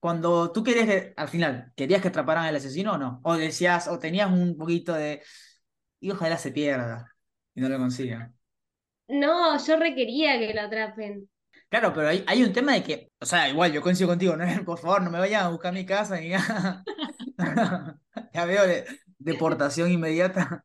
cuando tú querías que, al final, ¿querías que atraparan al asesino o no? O decías, o tenías un poquito de, y ojalá se pierda y no lo consiga. No, yo requería que lo atrapen. Claro, pero hay, hay un tema de que, o sea, igual yo coincido contigo, no, por favor, no me vayan a buscar mi casa ni nada. ya veo de, deportación inmediata.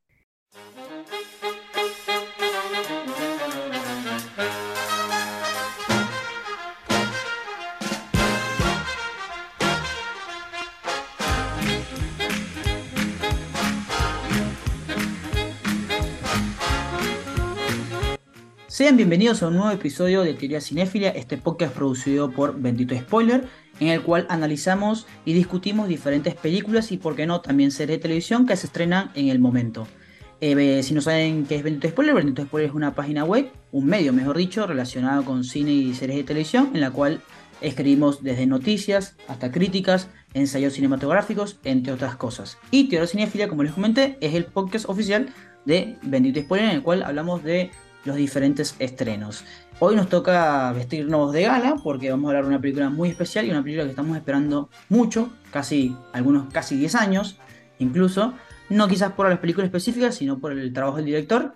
Sean bienvenidos a un nuevo episodio de Teoría Cinéfila, este podcast producido por Bendito Spoiler, en el cual analizamos y discutimos diferentes películas y, por qué no, también series de televisión que se estrenan en el momento. Eh, si no saben qué es Bendito Spoiler, Bendito Spoiler es una página web, un medio mejor dicho, relacionado con cine y series de televisión, en la cual escribimos desde noticias hasta críticas, ensayos cinematográficos, entre otras cosas. Y Teoría Cinéfila, como les comenté, es el podcast oficial de Bendito Spoiler, en el cual hablamos de los diferentes estrenos. Hoy nos toca vestirnos de gala porque vamos a hablar de una película muy especial y una película que estamos esperando mucho, casi algunos casi 10 años incluso, no quizás por las películas específicas, sino por el trabajo del director.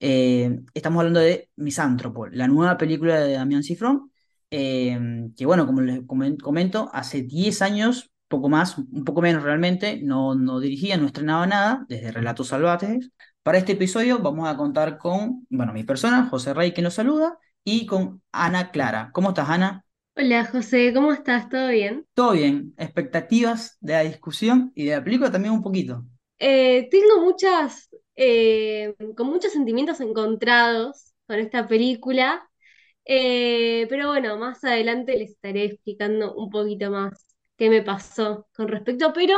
Eh, estamos hablando de Misántropo, la nueva película de Damián Cifrón, eh, que bueno, como les comento, hace 10 años, poco más, un poco menos realmente, no, no dirigía, no estrenaba nada, desde Relatos Salvajes, para este episodio vamos a contar con, bueno, mi persona, José Rey, que nos saluda, y con Ana Clara. ¿Cómo estás, Ana? Hola, José, ¿cómo estás? ¿Todo bien? Todo bien. ¿Expectativas de la discusión y de la película también un poquito? Eh, tengo muchas, eh, con muchos sentimientos encontrados con esta película, eh, pero bueno, más adelante les estaré explicando un poquito más qué me pasó con respecto, pero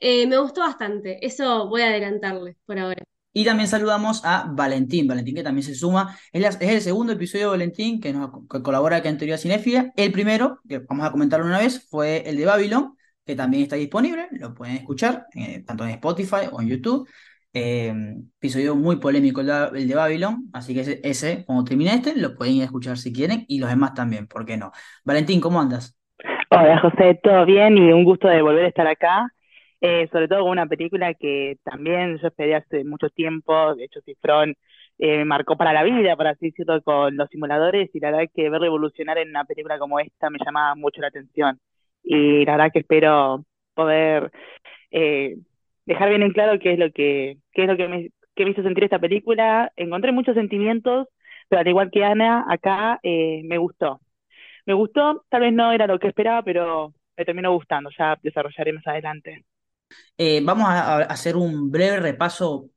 me gustó bastante, eso voy a adelantarles por ahora. Y también saludamos a Valentín, Valentín que también se suma. Es, el segundo episodio de Valentín que, nos, colabora acá en Teoría Cinéfila. El primero, que vamos a comentarlo una vez, fue el de Babylon, que también está disponible, lo pueden escuchar eh, tanto en Spotify o en YouTube. Eh, episodio muy polémico el de, Babylon, así que ese, ese, cuando termine este, lo pueden escuchar si quieren y los demás también, ¿por qué no? Valentín, ¿cómo andas? Hola José, todo bien y un gusto de volver a estar acá eh, sobre todo con una película que también yo esperé hace mucho tiempo, de hecho Cifrón eh, me marcó para la vida, por así decirlo, con los simuladores, y la verdad que verlo evolucionar en una película como esta me llama mucho la atención. Y la verdad que espero poder eh, dejar bien en claro qué es lo que, qué es lo que me, que me hizo sentir esta película. Encontré muchos sentimientos, pero al igual que Ana, acá me gustó. Me gustó, tal vez no era lo que esperaba, pero me terminó gustando, ya desarrollaré más adelante. Eh, vamos a, hacer un breve repaso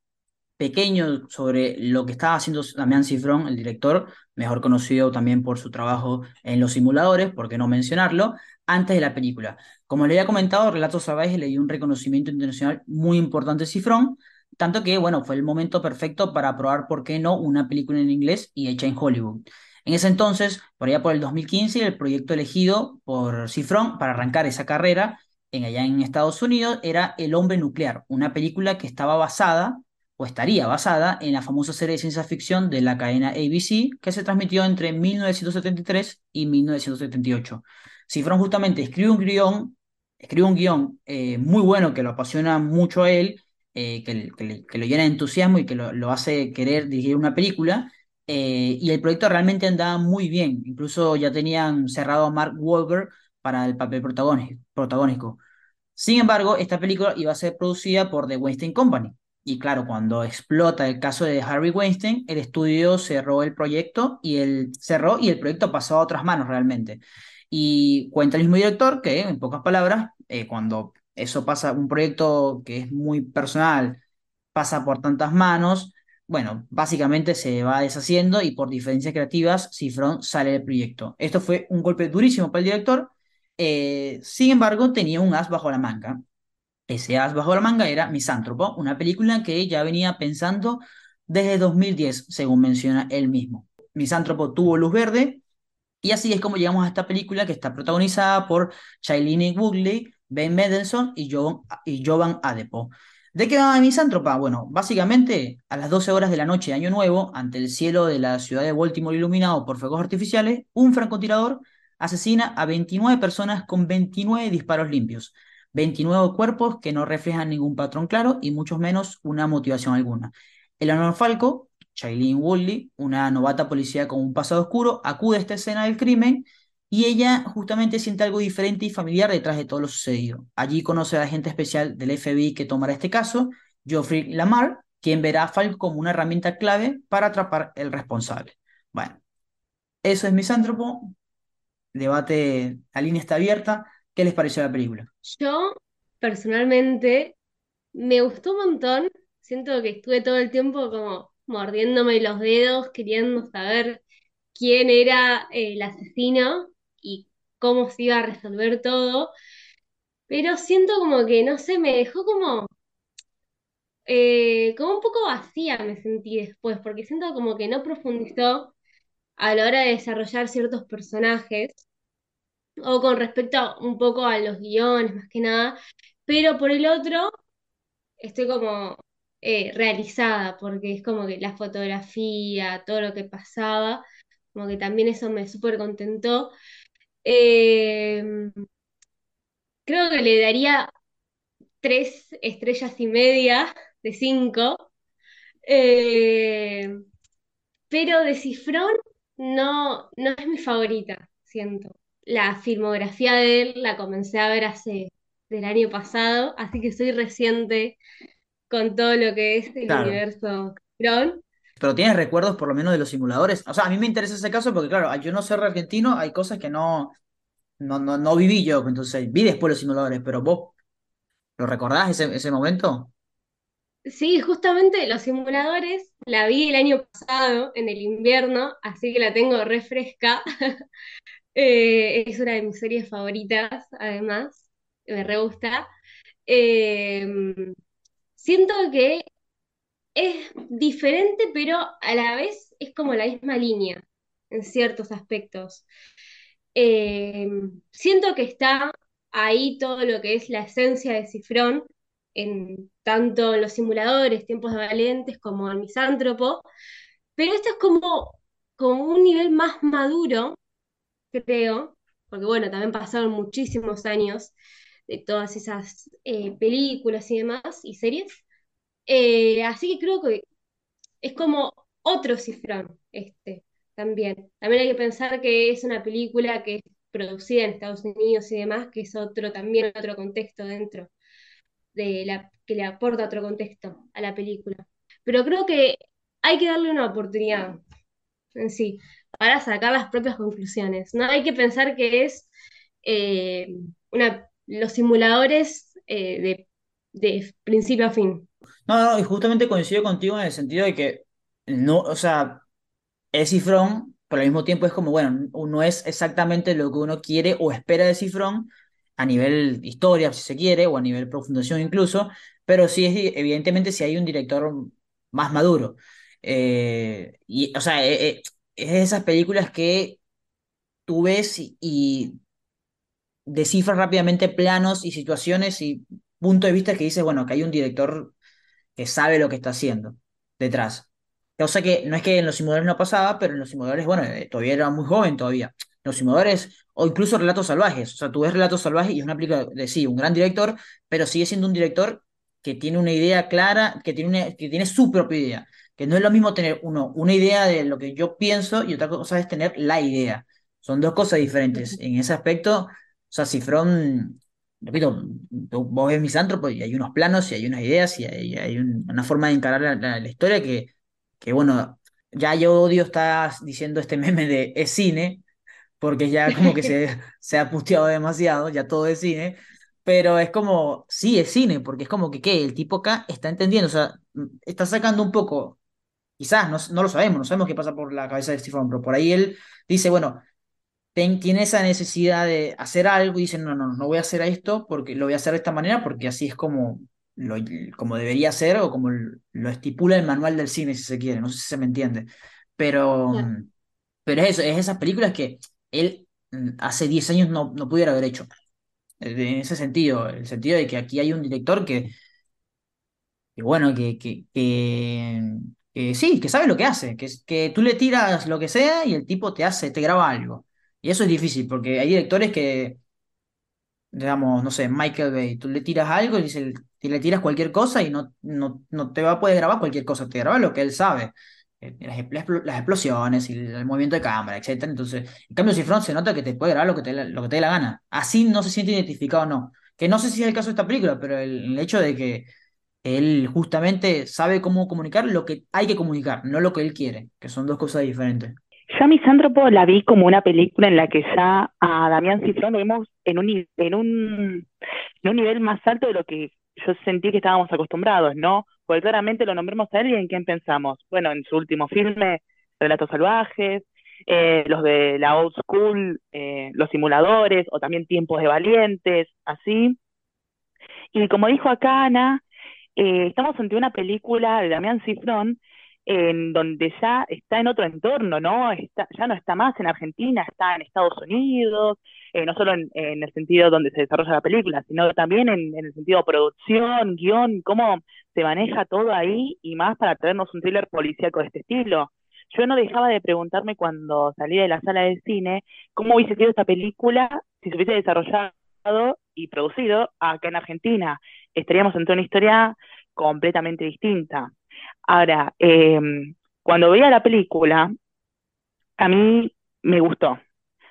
pequeño sobre lo que estaba haciendo Damián Cifrón, el director, mejor conocido también por su trabajo en los simuladores, por qué no mencionarlo, antes de la película. Como le había comentado, Relatos Salvajes le dio un reconocimiento internacional muy importante a Cifrón, tanto que, bueno, fue el momento perfecto para probar, por qué no, una película en inglés y hecha en Hollywood. En ese entonces, por allá por el 2015, el proyecto elegido por Cifrón para arrancar esa carrera en, allá en Estados Unidos era El hombre nuclear, una película que estaba basada o estaría basada en la famosa serie de ciencia ficción de la cadena ABC que se transmitió entre 1973 y 1978. Cifrón justamente escribe un guion, escribe un guion eh, muy bueno que lo apasiona mucho a él, eh, que, que, lo llena de entusiasmo y que lo, hace querer dirigir una película. Eh, y el proyecto realmente andaba muy bien. Incluso ya tenían cerrado a Mark Wahlberg para el papel protagónico. Sin embargo, esta película iba a ser producida por The Weinstein Company. Y claro, cuando explota el caso de Harvey Weinstein, el estudio cerró el proyecto y el cerró y el proyecto pasó a otras manos realmente. Y cuenta el mismo director que, en pocas palabras, eh, cuando eso pasa, un proyecto que es muy personal, pasa por tantas manos, bueno, básicamente se va deshaciendo y por diferencias creativas, Cifrón sale del proyecto. Esto fue un golpe durísimo para el director, eh, sin embargo, tenía un as bajo la manga. Ese as bajo la manga era Misántropo, una película que ya venía pensando desde 2010, según menciona él mismo. Misántropo tuvo luz verde y así es como llegamos a esta película que está protagonizada por Shailene Woodley, Ben Mendelsohn y, y Jovan Adepo. ¿De qué va Misántropa? Bueno, básicamente a las 12 horas de la noche de Año Nuevo, ante el cielo de la ciudad de Baltimore iluminado por fuegos artificiales, un francotirador asesina a 29 personas con 29 disparos limpios, 29 cuerpos que no reflejan ningún patrón claro y mucho menos una motivación alguna. Eleanor Falco, Shailene Woodley, una novata policía con un pasado oscuro, acude a esta escena del crimen y ella justamente siente algo diferente y familiar detrás de todo lo sucedido. Allí conoce a la agente especial del FBI que tomará este caso, Geoffrey Lamar, quien verá a Falco como una herramienta clave para atrapar el responsable. Bueno, eso es Misántropo. Debate, la línea está abierta. ¿Qué les pareció la película? Yo, personalmente, me gustó un montón. Siento que estuve todo el tiempo como mordiéndome los dedos, queriendo saber quién era eh, el asesino y cómo se iba a resolver todo. Pero siento como que, no sé, me dejó como, eh, como un poco vacía me sentí después, porque siento como que no profundizó a la hora de desarrollar ciertos personajes, o con respecto un poco a los guiones, más que nada, pero por el otro, estoy como eh, realizada, porque es como que la fotografía, todo lo que pasaba, como que también eso me súper contentó. Eh, creo que le daría tres estrellas y media de cinco. Eh, pero de Cifrón no, no es mi favorita, siento. La filmografía de él la comencé a ver hace del año pasado, así que soy reciente con todo lo que es el Claro. universo. Pero tienes recuerdos por lo menos de los simuladores. O sea, a mí me interesa ese caso porque, claro, yo no ser argentino, hay cosas que no, no, no, no viví yo. Entonces, vi después los simuladores, pero vos, ¿lo recordás ese, ese momento? Sí, justamente los simuladores la vi el año pasado, en el invierno, así que la tengo refresca. Eh, es una de mis series favoritas, además, me re gusta. Eh, siento que es diferente, pero a la vez es como la misma línea en ciertos aspectos. Eh, siento que está ahí todo lo que es la esencia de Cifrón, en tanto en los simuladores, tiempos de valientes, como en Misántropo, pero esto es como, como un nivel más maduro, creo, porque bueno, también pasaron muchísimos años de todas esas eh, películas y demás, y series. Eh, así que creo que es como otro cifrón este también. También hay que pensar que es una película que es producida en Estados Unidos y demás, que es otro también otro contexto dentro de la que le aporta otro contexto a la película. Pero creo que hay que darle una oportunidad en sí para sacar las propias conclusiones. No hay que pensar que es eh, una, los simuladores eh, de, de principio a fin. No, no, y justamente coincido contigo en el sentido de que no, o sea, es Cifrón, pero al mismo tiempo es como, bueno, no es exactamente lo que uno quiere o espera de Cifrón a nivel historia, si se quiere, o a nivel profundización incluso, pero sí es, evidentemente, si hay un director más maduro. Eh, y, o sea, es de esas películas que tú ves y, descifras rápidamente planos y situaciones y puntos de vista que dices, bueno, que hay un director que sabe lo que está haciendo detrás. O sea que no es que en los simuladores no pasaba, pero en los simuladores, bueno, eh, todavía era muy joven todavía. Los simuladores, o incluso Relatos Salvajes. O sea, tú ves Relatos Salvajes y es una película de sí, un gran director, pero sigue siendo un director que tiene una idea clara, que tiene, que tiene su propia idea. Que no es lo mismo tener uno, una idea de lo que yo pienso y otra cosa es tener la idea. Son dos cosas diferentes. En ese aspecto, o sea, Cifrón, repito, tú- vos ves Misántropo y hay unos planos y hay unas ideas y hay, hay un- una forma de encarar la, la- la historia que, que, bueno, ya yo odio estar diciendo este meme de es cine, porque ya como que se, se ha puteado demasiado, ya todo es cine, pero es como, sí, es cine, porque es como que, ¿qué? El tipo acá está entendiendo, o sea, está sacando un poco, quizás, no, no lo sabemos, no sabemos qué pasa por la cabeza de Stephen, pero por ahí él dice, bueno, ten- tiene esa necesidad de hacer algo y dice, no, no, no voy a hacer esto porque lo voy a hacer de esta manera porque así es como, lo, como debería ser o como lo estipula el manual del cine, si se quiere, no sé si se me entiende, pero, pero es eso, es esas películas que él mm, hace 10 años no, no pudiera haber hecho. Eh, En ese sentido, el sentido de que aquí hay un director que, que bueno, que, que, que, que sí, que sabe lo que hace, que, que tú le tiras lo que sea y el tipo te hace, te graba algo. Y eso es difícil, porque hay directores que, digamos, no sé, Michael Bay, tú le tiras algo y dice, y le tiras cualquier cosa y no, no, no te va a poder grabar cualquier cosa, te graba lo que él sabe. eh, Las, expl- las explosiones y el movimiento de cámara, etcétera. Entonces, en cambio, Cifrón se nota que te puede grabar lo que te, lo que te dé la gana. Así no se siente identificado o no. Que no sé si es el caso de esta película, pero el hecho de que él justamente sabe cómo comunicar lo que hay que comunicar, no lo que él quiere, que son dos cosas diferentes. Yo a Misántropo la vi como una película en la que ya a Damián Cifrón lo vimos en un nivel más alto de lo que yo sentí que estábamos acostumbrados, ¿no? Porque claramente lo nombramos a él y en quién pensamos. Bueno, en su último filme, Relatos Salvajes, eh, los de la old school, eh, Los Simuladores, o también Tiempos de Valientes, así. Y como dijo acá Ana, eh, estamos ante una película de Damián Cifrón en donde ya está en otro entorno, ¿no? Está, ya no está más en Argentina, está en Estados Unidos, eh, no solo en, el sentido donde se desarrolla la película, sino también en, el sentido producción, guion, cómo se maneja todo ahí y más para traernos un thriller policíaco de este estilo. Yo no dejaba de preguntarme cuando salí de la sala de cine cómo hubiese sido esta película si se hubiese desarrollado y producido acá en Argentina. Estaríamos ante una historia completamente distinta. Ahora, eh, cuando veía la película, a mí me gustó.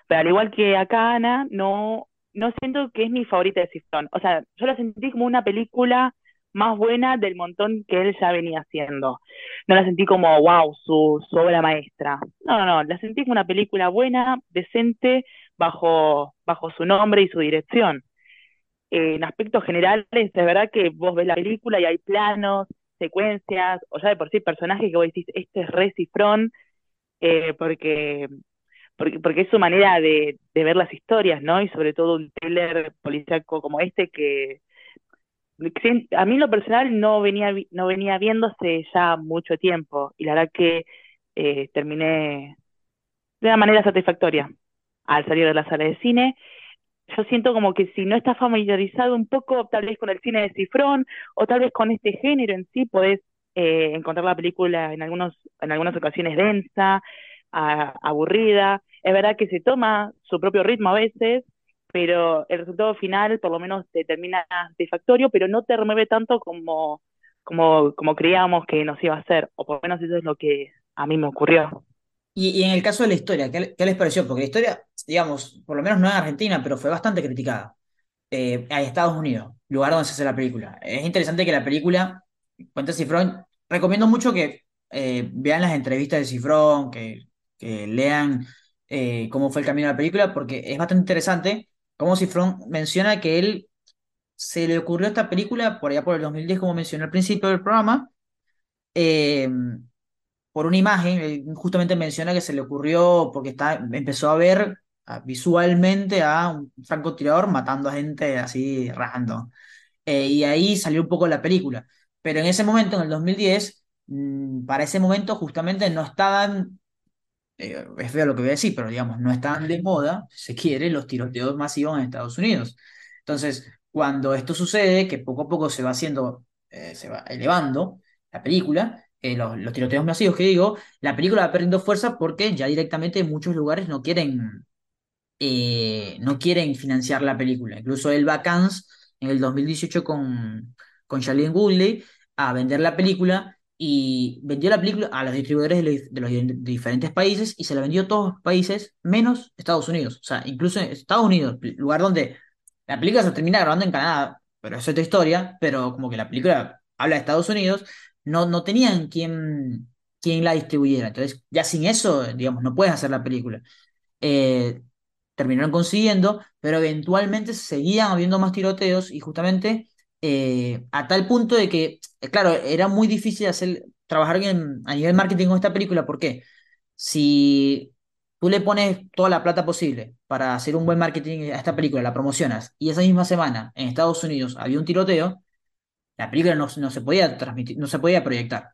Pero al igual que acá, Ana, no, no siento que es mi favorita de Cifrón. O sea, yo la sentí como una película más buena del montón que él ya venía haciendo. No la sentí como, wow, su, su obra maestra. No, no, no, la sentí como una película buena, decente, bajo, bajo su nombre y su dirección. En aspectos generales, es verdad que vos ves la película y hay planos, secuencias, o ya de por sí personajes que vos decís, este es re Cifrón, eh, porque, porque, porque es su manera de, de ver las historias, ¿no? Y sobre todo un thriller policíaco como este que a mí lo personal no venía, no venía viéndose ya mucho tiempo y la verdad que eh, terminé de una manera satisfactoria al salir de la sala de cine. Yo siento como que si no estás familiarizado un poco tal vez con el cine de Cifrón o tal vez con este género en sí, podés eh, encontrar la película en algunos, en algunas ocasiones densa, a- aburrida. Es verdad que se toma su propio ritmo a veces, pero el resultado final por lo menos te termina satisfactorio, pero no te remueve tanto como, como, como creíamos que nos iba a hacer, o por lo menos eso es lo que a mí me ocurrió. Y, y en el caso de la historia, ¿qué, le- qué les pareció? Porque la historia, digamos, por lo menos no en Argentina, pero fue bastante criticada. Eh, Estados Unidos, lugar donde se hace la película. Es interesante que la película cuente Cifrón. Recomiendo mucho que eh, vean las entrevistas de Cifrón, que, que lean eh, cómo fue el camino de la película, porque es bastante interesante cómo Cifrón menciona que él se le ocurrió esta película por allá por el 2010, como mencioné al principio del programa. eh, por una imagen, justamente menciona que se le ocurrió porque está, empezó a ver visualmente a un francotirador matando a gente así random. Eh, y ahí salió un poco la película. Pero en ese momento, en el 2010, mm, para ese momento justamente no estaban, eh, es feo lo que voy a decir, pero digamos, no estaban de moda, si se quiere, los tiroteos masivos en Estados Unidos. Entonces, cuando esto sucede, que poco a poco se va haciendo, eh, se va elevando la película, eh, los, los tiroteos masivos que digo, la película va perdiendo fuerza porque ya directamente en muchos lugares no quieren eh, no quieren financiar la película. Incluso él va a Cannes en el 2018 con, con Shailene Woodley a vender la película y vendió la película a los distribuidores de los, de los de diferentes países y se la vendió a todos los países menos Estados Unidos. O sea, incluso en Estados Unidos, lugar donde la película se termina grabando en Canadá, pero es otra historia, pero como que la película habla de Estados Unidos, no, no tenían quien, quien la distribuyera. Entonces, ya sin eso, digamos, no puedes hacer la película. Eh, terminaron consiguiendo, pero eventualmente seguían habiendo más tiroteos y justamente eh, a tal punto de que, eh, claro, era muy difícil hacer, trabajar en- a nivel marketing con esta película, porque si tú le pones toda la plata posible para hacer un buen marketing a esta película, la promocionas, y esa misma semana en Estados Unidos había un tiroteo, la película no, se podía transmitir, no se podía proyectar.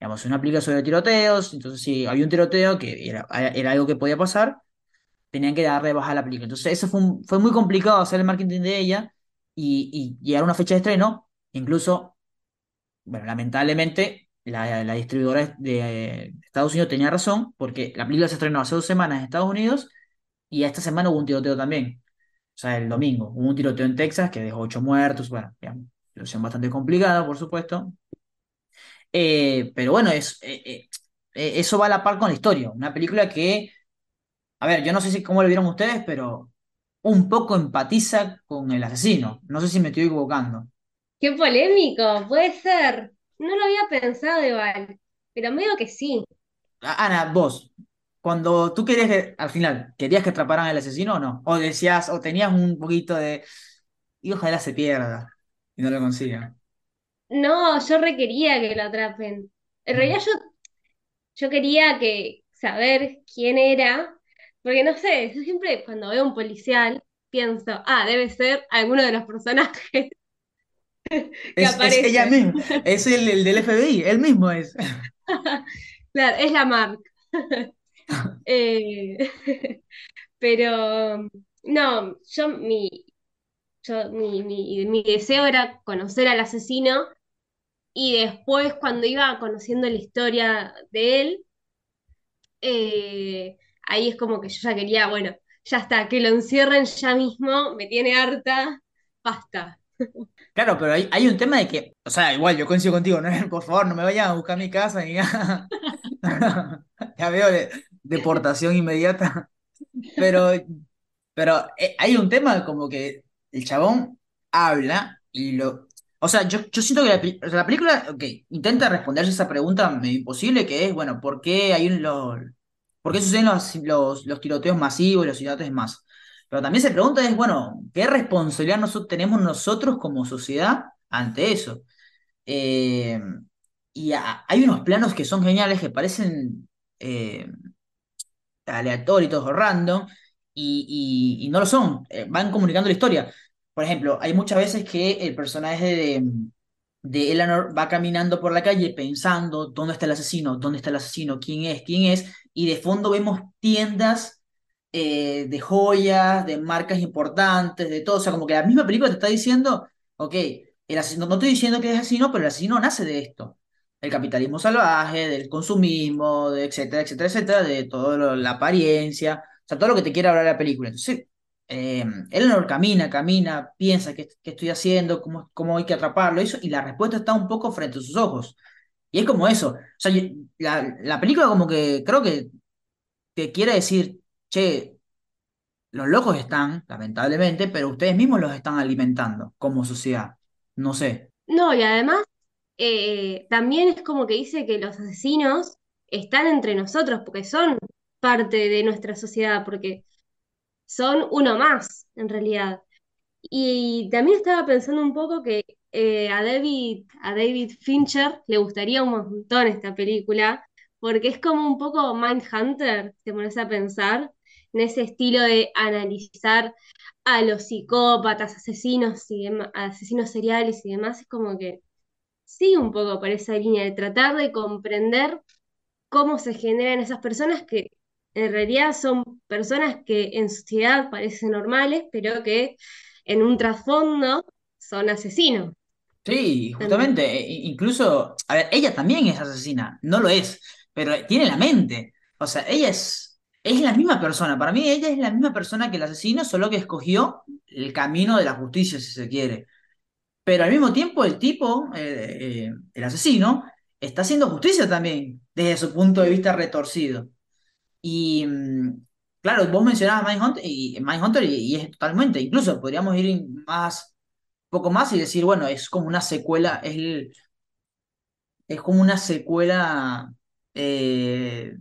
Digamos, una película sobre tiroteos, entonces si había un tiroteo, que era, algo que podía pasar, tenían que darle baja a la película. Entonces, eso fue, muy complicado hacer el marketing de ella y, llegar a una fecha de estreno. Incluso, bueno, lamentablemente, la, distribuidora de Estados Unidos tenía razón, porque la película se estrenó hace dos semanas en Estados Unidos Y esta semana hubo un tiroteo también. O sea, el domingo. Hubo un tiroteo en Texas que dejó ocho muertos. Bueno, situación bastante complicada, por supuesto. Eh, pero bueno, es, eh, eh, eso va a la par con la historia. Una película que, a ver, yo no sé si cómo lo vieron ustedes, pero un poco empatiza con el asesino. No sé si me estoy equivocando. Qué polémico, puede ser. No lo había pensado igual, pero medio que sí. Ana, vos, cuando tú querías que, al final, ¿querías que atraparan al asesino o no? O decías, o tenías un poquito de, y ojalá se pierda y no lo consigan. No, yo requería que lo atrapen. En realidad yo, yo quería que saber quién era, porque no sé, yo siempre cuando veo un policial pienso, ah, debe ser alguno de los personajes que Es, es ella misma, es el, el del FBI, él mismo es. Claro, es la Mark. Eh, pero no, yo mi, yo mi, mi, mi deseo era conocer al asesino y después cuando iba conociendo la historia de él, eh, ahí es como que yo ya quería, bueno, ya está, que lo encierren ya mismo, me tiene harta, basta. Claro, pero hay, hay un tema de que, o sea, igual yo coincido contigo, no, por favor, no me vayan a buscar mi casa ni nada. Ya veo de- deportación inmediata. Pero, pero eh, hay un tema como que el chabón habla y lo... O sea, yo, yo siento que la, película, ok, intenta responderse esa pregunta medio imposible que es, bueno, ¿por qué hay los, por qué suceden los, los, tiroteos masivos y los asesinatos más? Pero también se pregunta es, bueno, ¿qué responsabilidad nosotros tenemos nosotros como sociedad ante eso? Eh, y hay unos planos que son geniales, que parecen... eh, aleatorios, random, y no lo son, eh, van comunicando la historia. Por ejemplo, hay muchas veces que el personaje de, de Eleanor va caminando por la calle pensando dónde está el asesino, dónde está el asesino, quién es, quién es, y de fondo vemos tiendas eh, de joyas, de marcas importantes, de todo. O sea, como que la misma película te está diciendo, ok, el asesino, no estoy diciendo que es asesino, pero el asesino nace de esto. El capitalismo salvaje, del consumismo, de etcétera, etcétera, etcétera, de toda la apariencia, o sea, todo lo que te quiere hablar la película. Entonces, eh, Eleanor camina, camina, piensa qué, estoy haciendo, cómo, cómo hay que atraparlo, eso, y la respuesta está un poco frente a sus ojos. Y es como eso. O sea, la, la película como que creo que te quiere decir, che, los locos están, lamentablemente, pero ustedes mismos los están alimentando como sociedad. No sé. No, y además eh, también es como que dice que los asesinos están entre nosotros porque son parte de nuestra sociedad, porque son uno más, en realidad. Y también estaba pensando un poco que eh, a David, a David Fincher le gustaría un montón esta película, porque es como un poco Mindhunter, te pones a pensar, en ese estilo de analizar a los psicópatas, asesinos y asesinos seriales y demás, es como que sí, un poco por esa línea de tratar de comprender cómo se generan esas personas que en realidad son personas que en sociedad parecen normales, pero que en un trasfondo son asesinos. Sí, justamente, e- incluso, a ver, ella también es asesina, no lo es, pero tiene la mente. O sea, ella es, es la misma persona. Para mí, ella es la misma persona que el asesino, solo que escogió el camino de la justicia, si se quiere. Pero al mismo tiempo, el tipo, eh, eh, el asesino, está haciendo justicia también, desde su punto de vista retorcido. Y mm, claro, vos mencionabas Mindhunter y, Mindhunter y, es totalmente, incluso podríamos ir más, poco más y decir, bueno, es como una secuela, es, es como una secuela eh,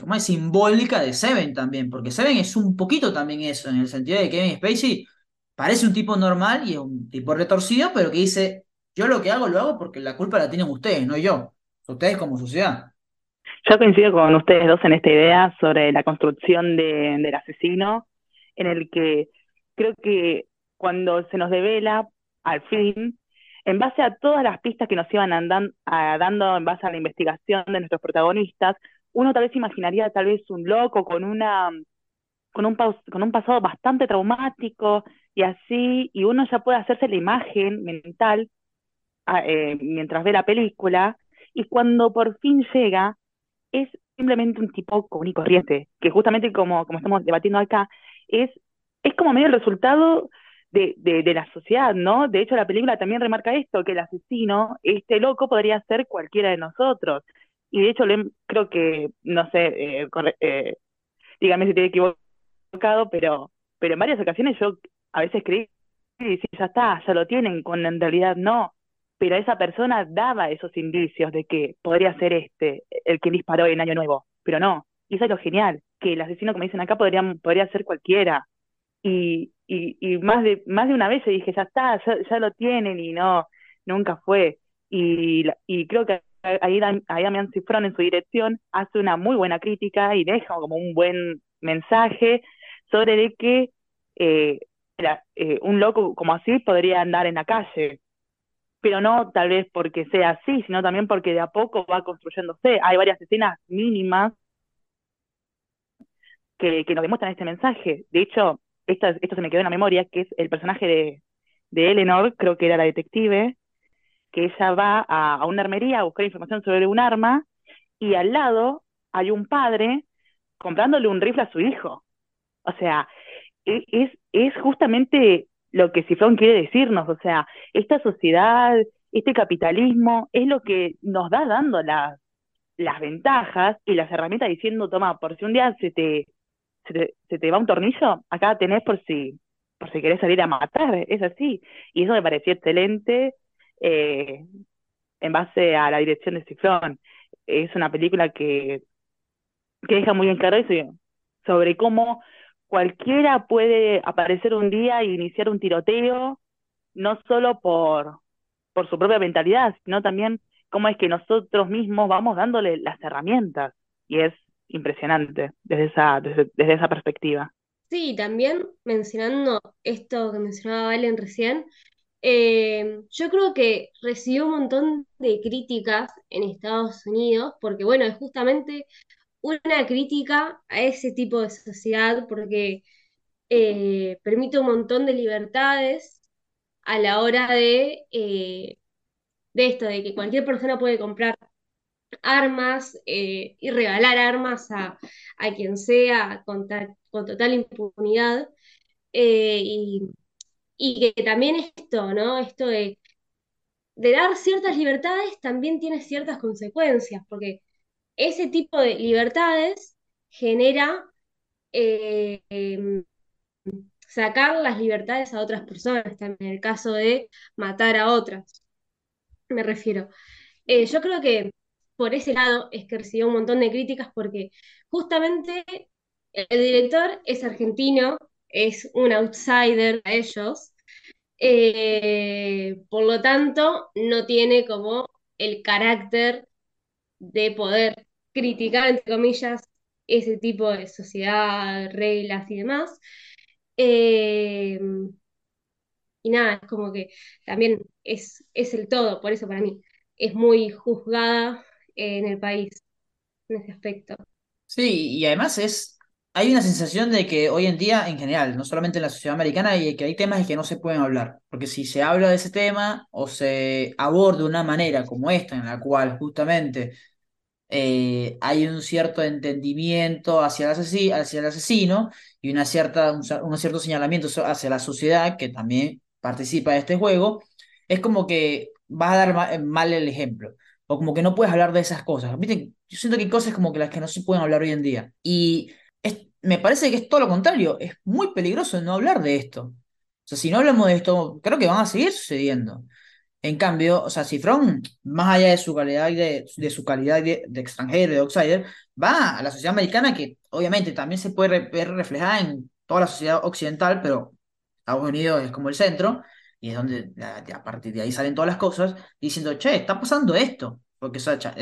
¿cómo es? simbólica de Seven también, porque Seven es un poquito también eso, en el sentido de que Kevin Spacey parece un tipo normal y es un tipo retorcido, pero que dice, yo lo que hago lo hago porque la culpa la tienen ustedes, no yo, ustedes como sociedad. Yo coincido con ustedes dos en esta idea sobre la construcción de, del asesino, en el que creo que cuando se nos devela, al fin, en base a todas las pistas que nos iban andan- a- dando en base a la investigación de nuestros protagonistas, uno tal vez imaginaría tal vez un loco con una, con un, con un pasado bastante traumático y así, y uno ya puede hacerse la imagen mental a- eh, mientras ve la película, y cuando por fin llega es simplemente un tipo común y corriente, que justamente como, como estamos debatiendo acá, es, es como medio el resultado de, de, la sociedad, ¿no? De hecho, la película también remarca esto, que el asesino, este loco, podría ser cualquiera de nosotros. Y de hecho, creo que, no sé, eh, eh, dígame si estoy equivocado, pero, pero en varias ocasiones yo a veces creí y ya está, ya lo tienen, cuando en realidad no. Pero esa persona daba esos indicios de que podría ser este el que disparó en Año Nuevo, pero no. Y eso es lo genial, que el asesino, como dicen acá, podría, podría ser cualquiera. Y, y, y más de más de una vez yo dije, ya está, ya, ya lo tienen y no, nunca fue. Y, y creo que ahí, ahí Damián Cifrón en su dirección hace una muy buena crítica y deja como un buen mensaje sobre de que eh, eh, un loco como así podría andar en la calle, pero no tal vez porque sea así, sino también porque de a poco va construyéndose. Hay varias escenas mínimas que, que nos demuestran este mensaje. De hecho, esto, esto se me quedó en la memoria, que es el personaje de, de Eleanor, creo que era la detective, que ella va a, a una armería a buscar información sobre un arma y al lado hay un padre comprándole un rifle a su hijo. O sea, e, es, es justamente lo que Cifrón quiere decirnos, o sea, esta sociedad, este capitalismo es lo que nos da dando las, las ventajas y las herramientas diciendo, toma, por si un día se te, se te, se te va un tornillo, acá tenés por si, por si querés salir a matar, es así. Y eso me pareció excelente eh, en base a la dirección de Cifrón. Es una película que, que deja muy en claro eso sobre cómo cualquiera puede aparecer un día e iniciar un tiroteo, no solo por, por su propia mentalidad, sino también cómo es que nosotros mismos vamos dándole las herramientas. Y es impresionante desde esa, desde, desde esa perspectiva. Sí, también mencionando esto que mencionaba Valen recién, eh, yo creo que recibió un montón de críticas en Estados Unidos, porque bueno, es justamente una crítica a ese tipo de sociedad porque eh, permite un montón de libertades a la hora de, eh, de esto, de que cualquier persona puede comprar armas eh, y regalar armas a, a quien sea con, con total impunidad. y, y que también esto, ¿no? Esto de, de dar ciertas libertades también tiene ciertas consecuencias, porque ese tipo de libertades genera eh, em, sacar las libertades a otras personas, también en el caso de matar a otras, me refiero. Eh, yo creo que por ese lado es que recibió un montón de críticas porque justamente el director es argentino, es un outsider a ellos, eh, por lo tanto no tiene como el carácter de poder criticar, entre comillas, ese tipo de sociedad, reglas y demás. Eh, y nada, es como que también es, es el todo, por eso para mí es muy juzgada en el país en ese aspecto. Sí, y además es, hay una sensación de que hoy en día, en general, no solamente en la sociedad americana, y que hay temas que no se pueden hablar, porque si se habla de ese tema o se aborda una manera como esta, en la cual justamente eh, hay un cierto entendimiento hacia el, asesino, y una cierta, un, cierto señalamiento hacia la sociedad que también participa de este juego, es como que vas a dar eh, mal, el ejemplo. O como que no puedes hablar de esas cosas. Yo siento que hay cosas como que las que no se pueden hablar hoy en día. Y me parece que es todo lo contrario. Es muy peligroso no hablar de esto. O sea, si no hablamos de esto, creo que van a seguir sucediendo. En cambio, o sea, Cifrón, más allá de su calidad de, de su calidad de, extranjero, de outsider, va a la sociedad americana que obviamente también se puede ver reflejada en toda la sociedad occidental, pero Estados Unidos es como el centro, y es donde a, partir de ahí salen todas las cosas, diciendo, che, está pasando esto. Porque Sacha,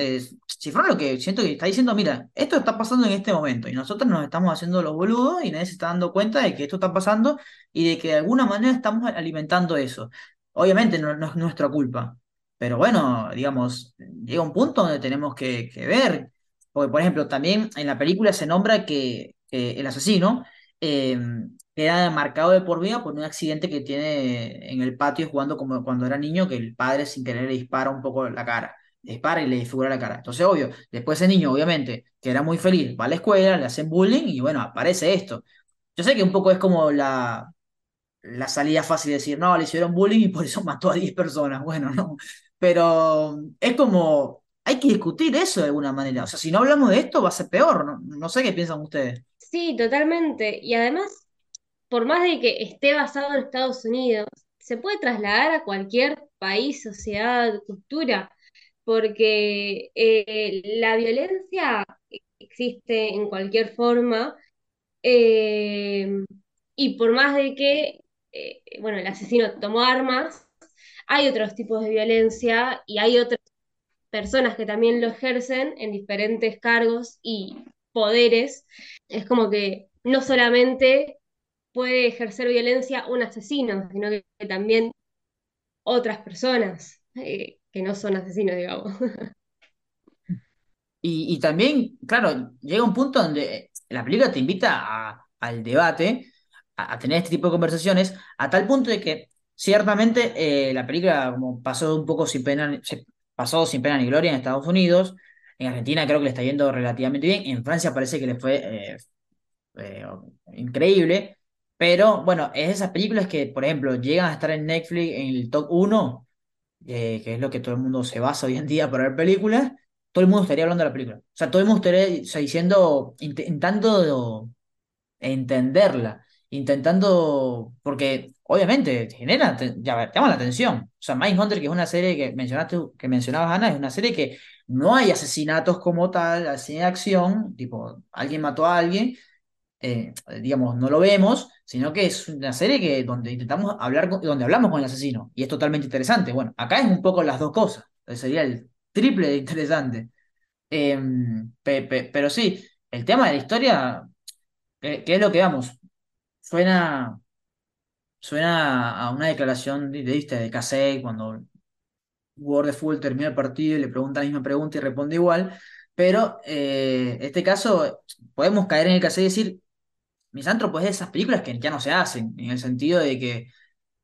Cifrón lo que siento que está diciendo, mira, esto está pasando en este momento, y nosotros nos estamos haciendo los boludos, y nadie se está dando cuenta de que esto está pasando, y de que de alguna manera estamos alimentando eso. Obviamente no, es nuestra culpa, pero bueno, digamos, llega un punto donde tenemos que, ver, porque por ejemplo, también en la película se nombra que, el asesino eh, queda marcado de por vida por un accidente que tiene en el patio jugando como cuando era niño, que el padre sin querer le dispara un poco la cara. dispara y le desfigura la cara. Entonces, obvio, después ese niño, obviamente, que era muy feliz, va a la escuela, le hacen bullying y bueno, aparece esto. Yo sé que un poco es como la, la salida fácil de decir, no, le hicieron bullying y por eso mató a 10 personas. Bueno, no. Pero es como, hay que discutir eso de alguna manera. O sea, si no hablamos de esto, va a ser peor. No, no sé qué piensan ustedes. Sí, totalmente. Y además, por más de que esté basado en Estados Unidos, se puede trasladar a cualquier país, sociedad, cultura, porque eh, la violencia existe en cualquier forma. eh, y por más de que, eh, bueno, el asesino tomó armas, hay otros tipos de violencia y hay otras personas que también lo ejercen en diferentes cargos y poderes. Es como que no solamente puede ejercer violencia un asesino, sino que también otras personas eh, que no son asesinos, digamos. Y, también, claro, llega un punto donde la película te invita al debate, a, a tener este tipo de conversaciones, a tal punto de que ciertamente eh, la película como pasó un poco sin pena, pasó sin pena ni gloria en Estados Unidos, en Argentina creo que le está yendo relativamente bien, en Francia parece que le fue eh, eh, increíble, pero bueno, es esas películas que, por ejemplo, llegan a estar en Netflix en el top uno eh, que es lo que todo el mundo se basa hoy en día para ver películas, todo el mundo estaría hablando de la película. O sea, todo el mundo estaría o sea, diciendo, intentando entenderla, intentando, porque obviamente te genera, llama la atención. O sea, Mindhunter, que es una serie que mencionaste, que mencionabas, Ana, es una serie que no hay asesinatos como tal, así de acción, tipo, alguien mató a alguien, eh, digamos, no lo vemos, sino que es una serie que, donde intentamos hablar, con- donde hablamos con el asesino, y es totalmente interesante. Bueno, acá es un poco las dos cosas, sería el triple de interesante. Em, pe- pe- pero sí, el tema de la historia, ¿qué, qué es lo que vamos? Suena, suena a una declaración de, Casey cuando un jugador de fútbol termina el partido y le pregunta la misma pregunta y responde igual, pero eh, este caso podemos caer en el Casey y decir, Misántropo es esas películas que ya no se hacen, en el sentido de que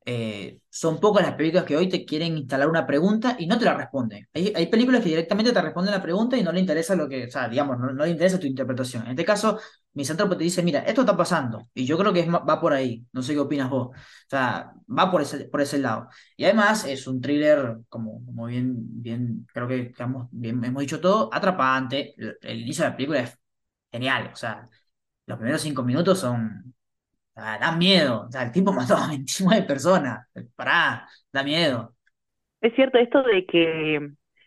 eh, son pocas las películas que hoy te quieren instalar una pregunta y no te la responden. Hay, hay películas que directamente te responden la pregunta y no le interesa lo que, o sea, digamos, no, no le interesa tu interpretación. En este caso, Misántropo te dice, mira, esto está pasando, y yo creo que es va por ahí, no sé qué opinas vos. O sea, va por ese, por ese lado. Y además es un thriller, como, como bien, bien, creo que, hemos, bien, hemos dicho todo, atrapante. El, el inicio de la película es genial, o sea, los primeros cinco minutos son Da miedo. O sea, el tipo mató a 29 personas. Pará, da miedo. Es cierto esto de que,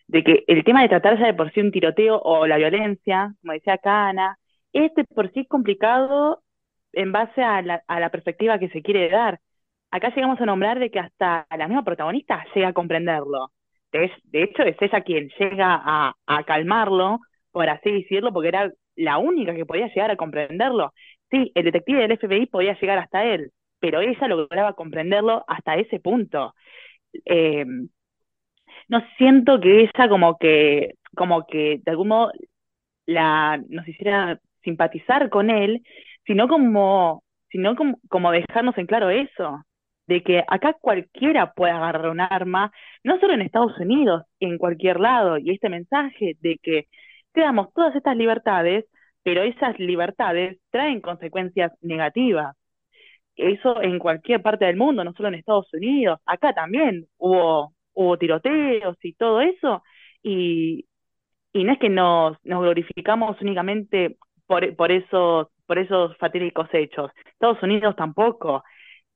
de que el tema de tratar ya de por sí un tiroteo o la violencia, como decía acá Ana, es de por sí complicado en base a la, a la perspectiva que se quiere dar. Acá llegamos a nombrar de que hasta la misma protagonista llega a comprenderlo. De, de hecho, es ella quien llega a, a calmarlo, por así decirlo, porque era la única que podía llegar a comprenderlo. Sí, el detective del FBI podía llegar hasta él, pero ella lograba comprenderlo hasta ese punto. Eh, no siento que ella como que, como que de algún modo la, nos hiciera simpatizar con él, sino como, sino como, como dejarnos en claro eso, de que acá cualquiera puede agarrar un arma, no solo en Estados Unidos, en cualquier lado, y este mensaje de que te damos todas estas libertades, pero esas libertades traen consecuencias negativas. Eso en cualquier parte del mundo, no solo en Estados Unidos, acá también hubo, hubo tiroteos y todo eso, y, y no es que nos, glorificamos únicamente por, por, esos, por esos fatídicos hechos, Estados Unidos tampoco,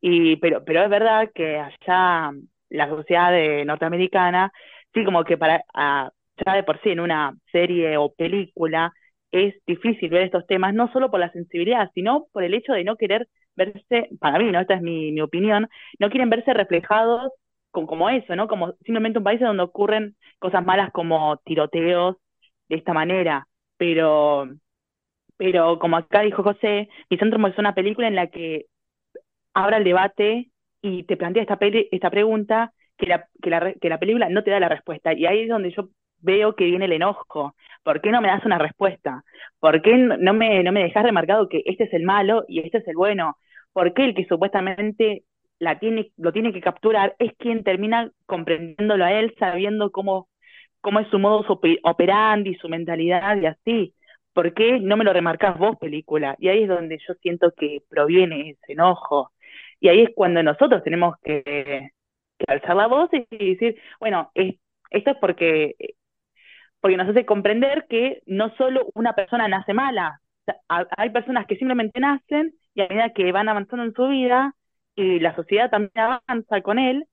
y, pero, pero es verdad que allá la sociedad de norteamericana, sí como que para, a, ya de por sí en una serie o película es difícil ver estos temas, no solo por la sensibilidad, sino por el hecho de no querer verse, para mí, ¿no? Esta es mi, mi opinión, no quieren verse reflejados con, como eso, ¿no? Como simplemente un país donde ocurren cosas malas como tiroteos de esta manera, pero, pero como acá dijo José, Misántropo es una película en la que abra el debate y te plantea esta, peli, esta pregunta que la, que, la, que la película no te da la respuesta. Y ahí es donde yo veo que viene el enojo. ¿Por qué no me das una respuesta? ¿Por qué no me, no me dejas remarcado que este es el malo y este es el bueno? ¿Por qué el que supuestamente la tiene, lo tiene que capturar es quien termina comprendiéndolo a él, sabiendo cómo, cómo es su modo operandi, su mentalidad y así. ¿Por qué no me lo remarcas vos, película? Y ahí es donde yo siento que proviene ese enojo. Y ahí es cuando nosotros tenemos que, alzar la voz y decir, bueno, esto es porque, porque nos hace comprender que no solo una persona nace mala, hay personas que simplemente nacen y a medida que van avanzando en su vida y la sociedad también avanza con él,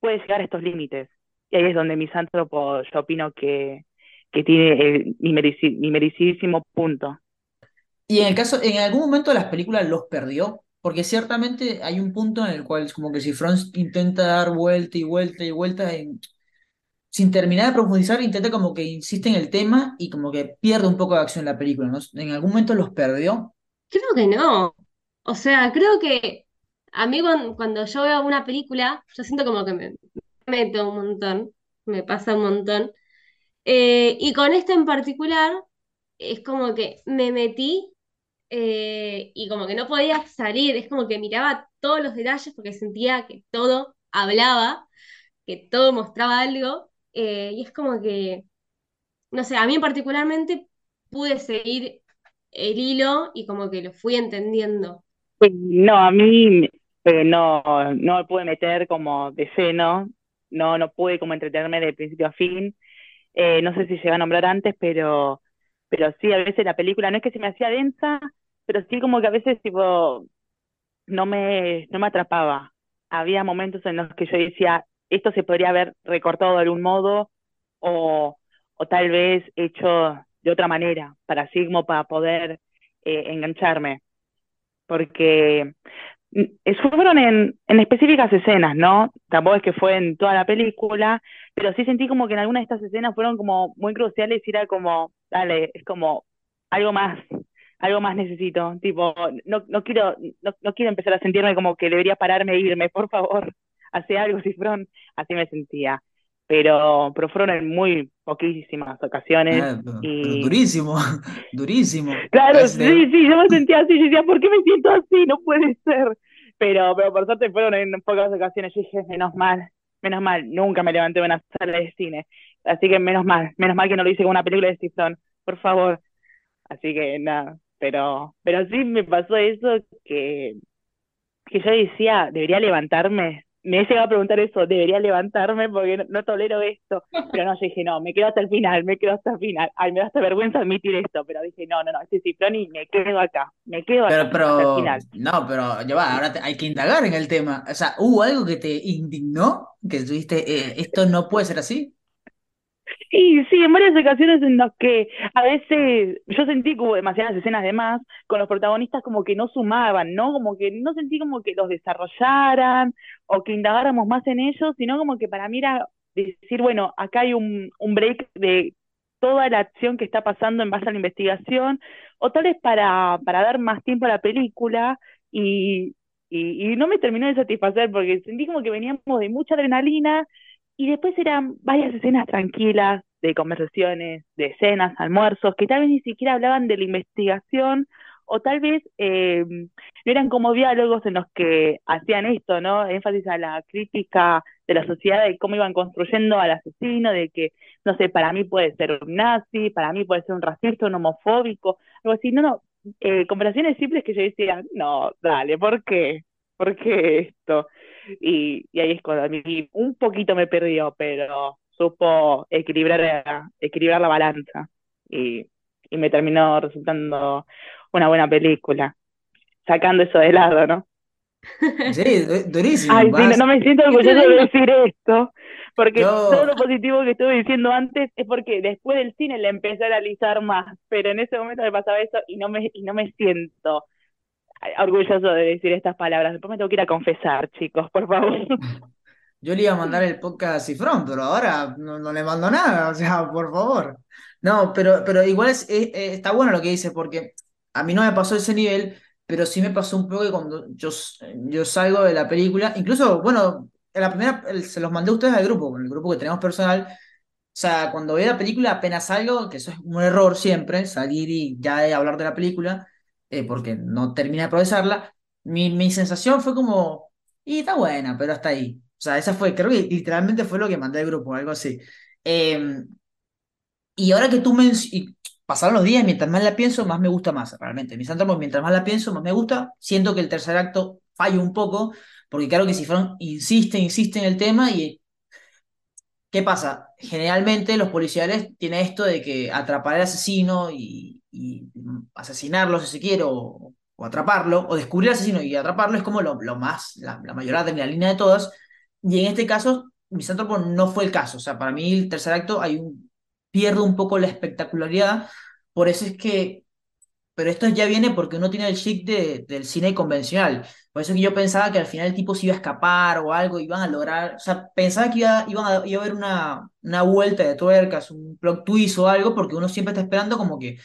puede llegar a estos límites. Y ahí es donde Misántropo yo opino que, que tiene mi, merecidísimo punto. Y en el caso, en algún momento las películas los perdió, porque ciertamente hay un punto en el cual es como que si Franz intenta dar vuelta y vuelta y vuelta sin terminar de profundizar, intenta como que insiste en el tema y como que pierde un poco de acción la película. ¿En algún momento los perdió? Creo que no. O sea, creo que a mí cuando, yo veo una película, yo siento como que me meto un montón, me pasa un montón. Eh, y con esta en particular, es como que me metí eh, y como que no podía salir, es como que miraba todos los detalles porque sentía que todo hablaba, que todo mostraba algo, eh, y es como que, no sé, a mí particularmente pude seguir el hilo y como que lo fui entendiendo. No, a mí no, no me pude meter como de seno, no, no pude como entretenerme de principio a fin. Eh, no sé si llega a nombrar antes, pero, pero sí, a veces la película no es que se me hacía densa, pero sí como que a veces tipo no me, no me atrapaba. Había momentos en los que yo decía, esto se podría haber recortado de algún modo o, o tal vez hecho de otra manera, para como para poder eh, engancharme. Porque fueron en, en específicas escenas, ¿no? Tampoco es que fue en toda la película, pero sí sentí como que en algunas de estas escenas fueron como muy cruciales y era como, dale, es como algo más, algo más necesito, tipo, no, no quiero, no, no quiero empezar a sentirme como que debería pararme e irme, por favor, hace algo, Cifrón, así me sentía. Pero, pero fueron en muy poquísimas ocasiones. Ah, y... durísimo, durísimo. Claro, sí, sí, yo me sentía así, yo decía, ¿por qué me siento así? No puede ser. Pero, pero por suerte fueron en pocas ocasiones, yo dije, menos mal, menos mal, nunca me levanté de una sala de cine. Así que menos mal, menos mal que no lo hice con una película de Steve por favor. Así que nada, pero, pero sí me pasó eso que, que yo decía, debería levantarme. Me he llegado a preguntar eso, debería levantarme porque no, tolero esto. Pero no, yo dije, no, me quedo hasta el final, me quedo hasta el final. Ay, me da hasta vergüenza admitir esto, pero dije, no, no, no, este cifrón y me quedo acá, me quedo acá hasta el final. No, pero ya va, ahora hay que indagar en el tema. O sea, ¿hubo algo que te indignó? Que tuviste, eh, esto no puede ser así. Sí, sí, en varias ocasiones en las que a veces yo sentí como demasiadas escenas de más con los protagonistas como que no sumaban, ¿no? Como que no sentí como que los desarrollaran o que indagáramos más en ellos, sino como que para mí era decir, bueno, acá hay un, un break de toda la acción que está pasando en base a la investigación, o tal vez para, para dar más tiempo a la película y, y, y no me terminó de satisfacer porque sentí como que veníamos de mucha adrenalina y después eran varias escenas tranquilas de conversaciones, de escenas, almuerzos, que tal vez ni siquiera hablaban de la investigación o tal vez eh, no eran como diálogos en los que hacían esto, ¿no? Énfasis a la crítica de la sociedad, de cómo iban construyendo al asesino, de que, no sé, para mí puede ser un nazi, para mí puede ser un racista, un homofóbico, algo así. No, no, eh, conversaciones simples que yo decía, no, dale, ¿por qué? ¿Por qué esto? Y, y ahí es cuando a mí un poquito me perdió, pero supo equilibrar, equilibrar la balanza y, y me terminó resultando una buena película, sacando eso de lado, ¿no? Sí, durísimo. Ay, sí, no, me siento orgulloso de decir esto, porque todo lo positivo que estuve diciendo antes es porque después del cine le empecé a analizar más, pero en ese momento me pasaba eso y no me, y no me siento orgulloso de decir estas palabras. Después me tengo que ir a confesar, chicos, por favor. Yo le iba a mandar el podcast a Cifrón, pero ahora no, le mando nada, o sea, por favor. No, pero, pero igual es, está bueno lo que dice, porque a mí no me pasó ese nivel, pero sí me pasó un poco que cuando yo, yo salgo de la película, incluso, bueno, en la primera se los mandé a ustedes al grupo, el grupo que tenemos personal. O sea, cuando veo la película apenas salgo, que eso es un error siempre, salir y ya hablar de la película, eh, porque no termina de procesarla, mi, mi sensación fue como, y está buena, pero hasta ahí. O sea, esa fue, creo que literalmente fue lo que mandé al grupo, algo así. Eh, y ahora que tú me... pasaron los días, mientras más la pienso, más me gusta más, realmente. Misántropo, mientras más la pienso, más me gusta. Siento que el tercer acto falla un poco, porque claro que Cifrón insiste, insiste en el tema y ¿Qué pasa? Generalmente los policiales tienen esto de que atrapar al asesino y, y asesinarlo si se quiere, o, o atraparlo, o descubrir al asesino y atraparlo es como lo, lo más, la, la mayor adrenalina de todas. Y en este caso, Misántropo no fue el caso. O sea, para mí el tercer acto hay un, pierde un poco la espectacularidad. Por eso es que pero esto ya viene porque uno tiene el chic de, del cine convencional. Por eso que yo pensaba que al final el tipo se iba a escapar o algo, iban a lograr, o sea, pensaba que iba, iban a, iba a haber una, una vuelta de tuercas, un plot twist o algo, porque uno siempre está esperando como que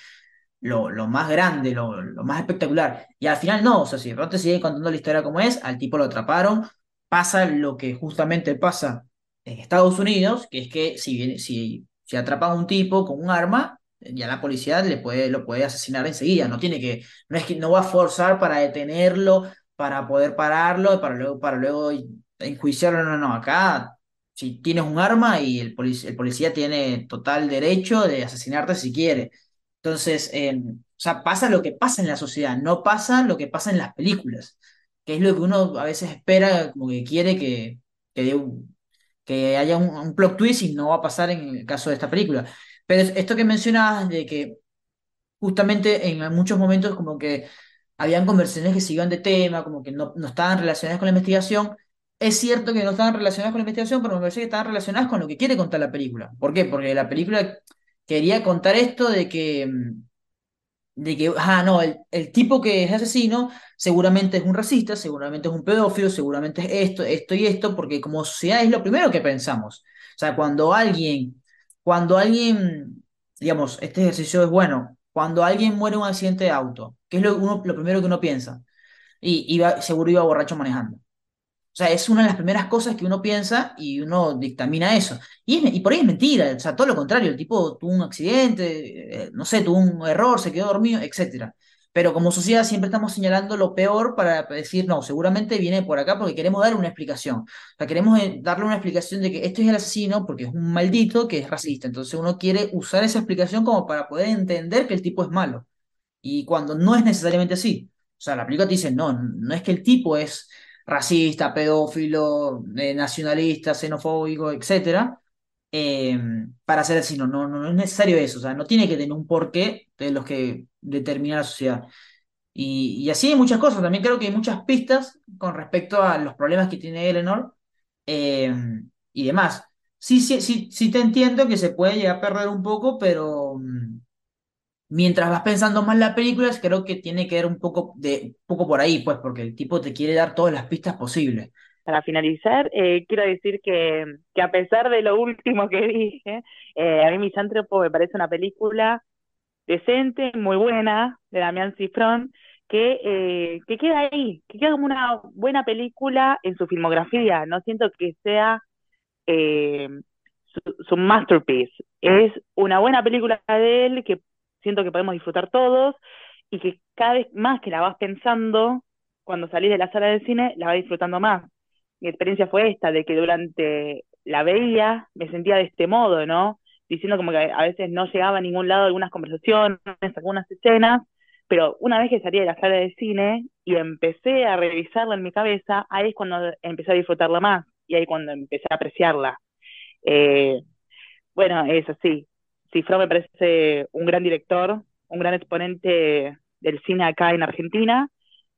lo, lo más grande, lo, lo más espectacular. Y al final no, o sea, si de sigue contando la historia como es, al tipo lo atraparon, pasa lo que justamente pasa en Estados Unidos, que es que si, si, si atrapan a un tipo con un arma, ya la policía le puede, lo puede asesinar enseguida, no tiene que, no es que no va a forzar para detenerlo, para poder pararlo, para luego, para luego enjuiciarlo, no, no, acá si tienes un arma y el, policía, el policía tiene total derecho de asesinarte si quiere. Entonces, eh, o sea, pasa lo que pasa en la sociedad, no pasa lo que pasa en las películas, que es lo que uno a veces espera, como que quiere que, que, haya un, un plot twist y no va a pasar en el caso de esta película. Pero esto que mencionabas de que justamente en muchos momentos como que habían conversaciones que se iban de tema, como que no, no estaban relacionadas con la investigación. Es cierto que no estaban relacionadas con la investigación, pero me parece que estaban relacionadas con lo que quiere contar la película. ¿Por qué? Porque la película quería contar esto de que, de que, ah, no, el, el tipo que es asesino seguramente es un racista, seguramente es un pedófilo, seguramente es esto, esto y esto, porque como sociedad es lo primero que pensamos. O sea, cuando alguien cuando alguien, digamos, este ejercicio es bueno, cuando alguien muere en un accidente de auto, ¿qué es lo, uno, lo primero que uno piensa? Y iba, seguro iba borracho manejando. O sea, es una de las primeras cosas que uno piensa y uno dictamina eso. Y, por ahí es mentira, o sea, todo lo contrario, el tipo tuvo un accidente, eh, no sé, tuvo un error, se quedó dormido, etc. Pero como sociedad siempre estamos señalando lo peor para decir, no, seguramente viene por acá porque queremos dar una explicación. O sea, queremos eh, darle una explicación de que esto es el asesino porque es un maldito que es racista. Entonces uno quiere usar esa explicación como para poder entender que el tipo es malo. Y cuando no es necesariamente así. O sea, la película te dice, no, no es que el tipo es racista, pedófilo, eh, nacionalista, xenofóbico, etcétera, eh, para ser asesino. No, no, no es necesario eso. O sea, no tiene que tener un porqué de los que determina la sociedad. Y, así hay muchas cosas. También creo que hay muchas pistas con respecto a los problemas que tiene Eleanor eh, y demás. Sí, sí, sí, sí te entiendo que se puede llegar a perder un poco, pero um, mientras vas pensando más las películas, creo que tiene que ver un poco, de, poco por ahí, pues, porque el tipo te quiere dar todas las pistas posibles. Para finalizar, eh, quiero decir que, que, a pesar de lo último que dije, eh, a mí Misántropo me parece una película decente, muy buena, de Damián Cifrón, que, eh, que queda ahí, que queda como una buena película en su filmografía. No siento que sea su, masterpiece. Es una buena película de él que siento que podemos disfrutar todos y que cada vez más que la vas pensando, cuando salís de la sala de cine, la vas disfrutando más. Mi experiencia fue esta, de que durante la veía me sentía de este modo, ¿no? diciendo como que a veces no llegaba a ningún lado algunas conversaciones, algunas escenas, pero una vez que salí de la sala de cine y empecé a revisarla en mi cabeza, ahí es cuando empecé a disfrutarla más y ahí cuando empecé a apreciarla. Eh, bueno, es así. Cifrón me parece un gran director, un gran exponente del cine acá en Argentina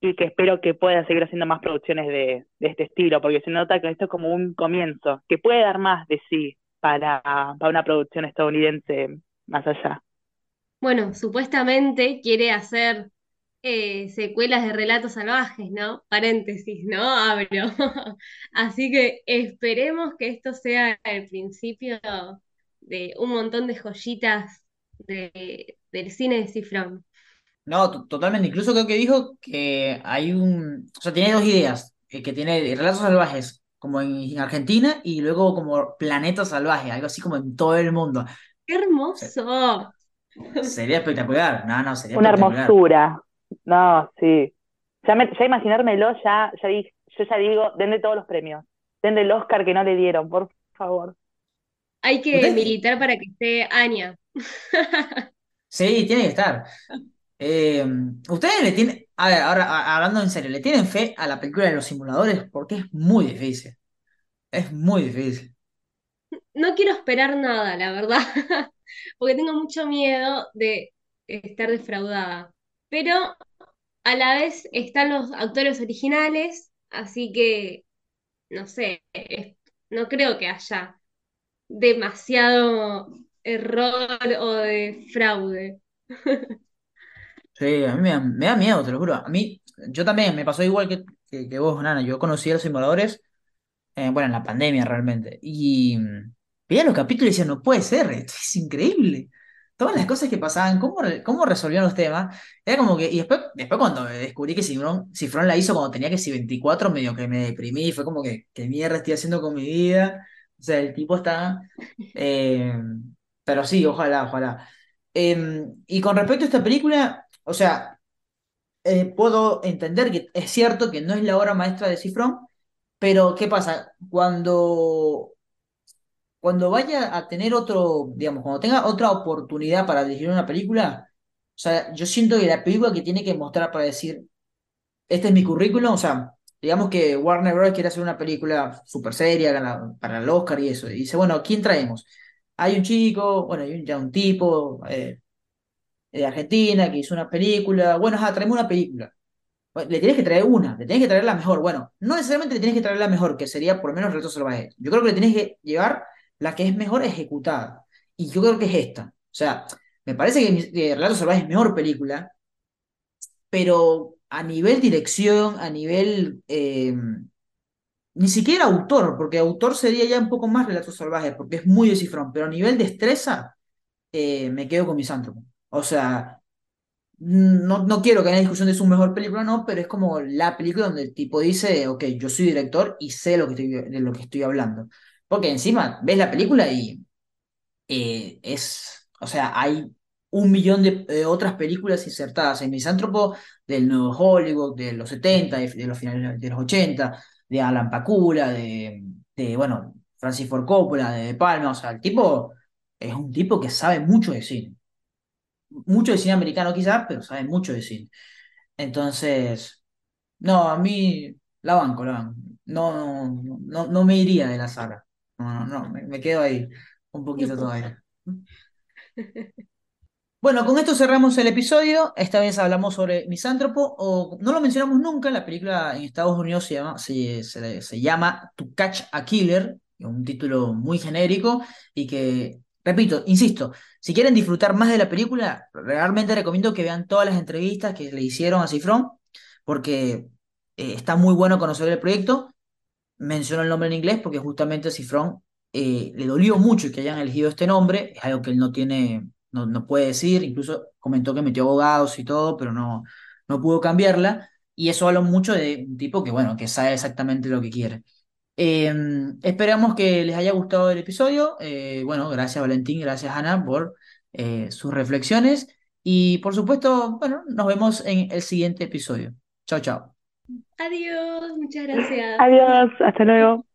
y que espero que pueda seguir haciendo más producciones de, este estilo, porque se nota que esto es como un comienzo, que puede dar más de sí, para, para una producción estadounidense más allá. Bueno, supuestamente quiere hacer eh, secuelas de relatos salvajes, ¿no? Paréntesis, ¿no? Abro. Así que esperemos que esto sea el principio de un montón de joyitas de, del cine de Cifrón. No, totalmente. Incluso creo que dijo que hay un. O sea, tiene dos ideas. que tiene relatos salvajes como en Argentina, y luego como Planeta Salvaje, algo así como en todo el mundo. ¡Qué hermoso! Sería espectacular, no, no, sería Una hermosura, no, sí. Ya, me, ya imaginármelo, ya, ya, yo ya digo, denle todos los premios, denle el Oscar que no le dieron, por favor. Hay que militar para que esté Anya. sí, tiene que estar. Eh, ustedes le tienen, a ver, ahora a- hablando en serio, ¿le tienen fe a la película de los simuladores? Porque es muy difícil. Es muy difícil. No quiero esperar nada, la verdad, porque tengo mucho miedo de estar defraudada. Pero a la vez están los actores originales, así que, no sé, no creo que haya demasiado error o de fraude. Sí, a mí me da, miedo, te lo juro. A mí, yo también, me pasó igual que, que, vos, Nana. Yo conocí a los simuladores, eh, bueno, en la pandemia realmente. Y mm, veía los capítulos y decía, no puede ser, esto es increíble. Todas las cosas que pasaban, cómo, cómo resolvían los temas. Era como que, y después, después cuando descubrí que Cifrón, Cifrón la hizo cuando tenía que si 24 medio que me deprimí, fue como que, ¿qué mierda estoy haciendo con mi vida? O sea, el tipo está... eh, pero sí, ojalá, ojalá. Em, y con respecto a esta película, o sea eh, puedo entender que es cierto que no es la obra maestra de Cifrón, pero ¿qué pasa? Cuando, cuando vaya a tener otro, digamos, cuando tenga otra oportunidad para dirigir una película, o sea, yo siento que la película que tiene que mostrar para decir, este es mi currículum, o sea, digamos que Warner Bros. quiere hacer una película súper seria para el Oscar y eso, y dice, bueno, ¿quién traemos? Hay un chico, bueno, hay un, ya un tipo eh, de Argentina que hizo una película, bueno, ajá, traemos una película. Le tienes que traer una, le tienes que traer la mejor. Bueno, no necesariamente le tienes que traer la mejor, que sería por lo menos Retos Salvajes. Yo creo que le tienes que llevar la que es mejor ejecutada. Y yo creo que es esta. O sea, me parece que, que Relatos Salvajes es mejor película, pero a nivel dirección, a nivel eh, ni siquiera autor, porque autor sería ya un poco más Relatos Salvajes, porque es muy de cifrón, pero a nivel destreza, eh, me quedo con Misántropo. O sea, no, no quiero que haya discusión de su mejor película, no, pero es como la película donde el tipo dice, ok, yo soy director y sé lo que estoy, de lo que estoy hablando. Porque encima ves la película y eh, es, o sea, hay un millón de eh, otras películas insertadas en Misántropo del nuevo Hollywood, de los 70, de, de los finales de los 80, de Alan Pakula, de, de, bueno, Francis Ford Coppola, de De Palma, o sea, el tipo es un tipo que sabe mucho de cine mucho de cine americano quizás, pero sabe mucho de cine. Entonces, no, a mí la banco, la banco. No, no, no, no me iría de la sala. No, no, no, me, me quedo ahí un poquito todavía. Bueno, con esto cerramos el episodio. Esta vez hablamos sobre Misántropo, o no lo mencionamos nunca. La película en Estados Unidos se llama, se, se- llama To Catch a Killer, un título muy genérico y que, repito, insisto, si quieren disfrutar más de la película, realmente recomiendo que vean todas las entrevistas que le hicieron a Cifrón, porque eh, está muy bueno conocer el proyecto menciono el nombre en inglés porque justamente Cifrón eh, le dolió mucho que hayan elegido este nombre, es algo que él no tiene, no, no puede decir, incluso comentó que metió abogados y todo, pero no, no pudo cambiarla, y eso habla mucho de un tipo que, bueno, que sabe exactamente lo que quiere. Eh, esperamos que les haya gustado el episodio, eh, bueno, gracias Valentín, gracias Ana por eh, sus reflexiones, y por supuesto, bueno, nos vemos en el siguiente episodio. Chao, chao. Adiós, muchas gracias. Adiós, hasta luego.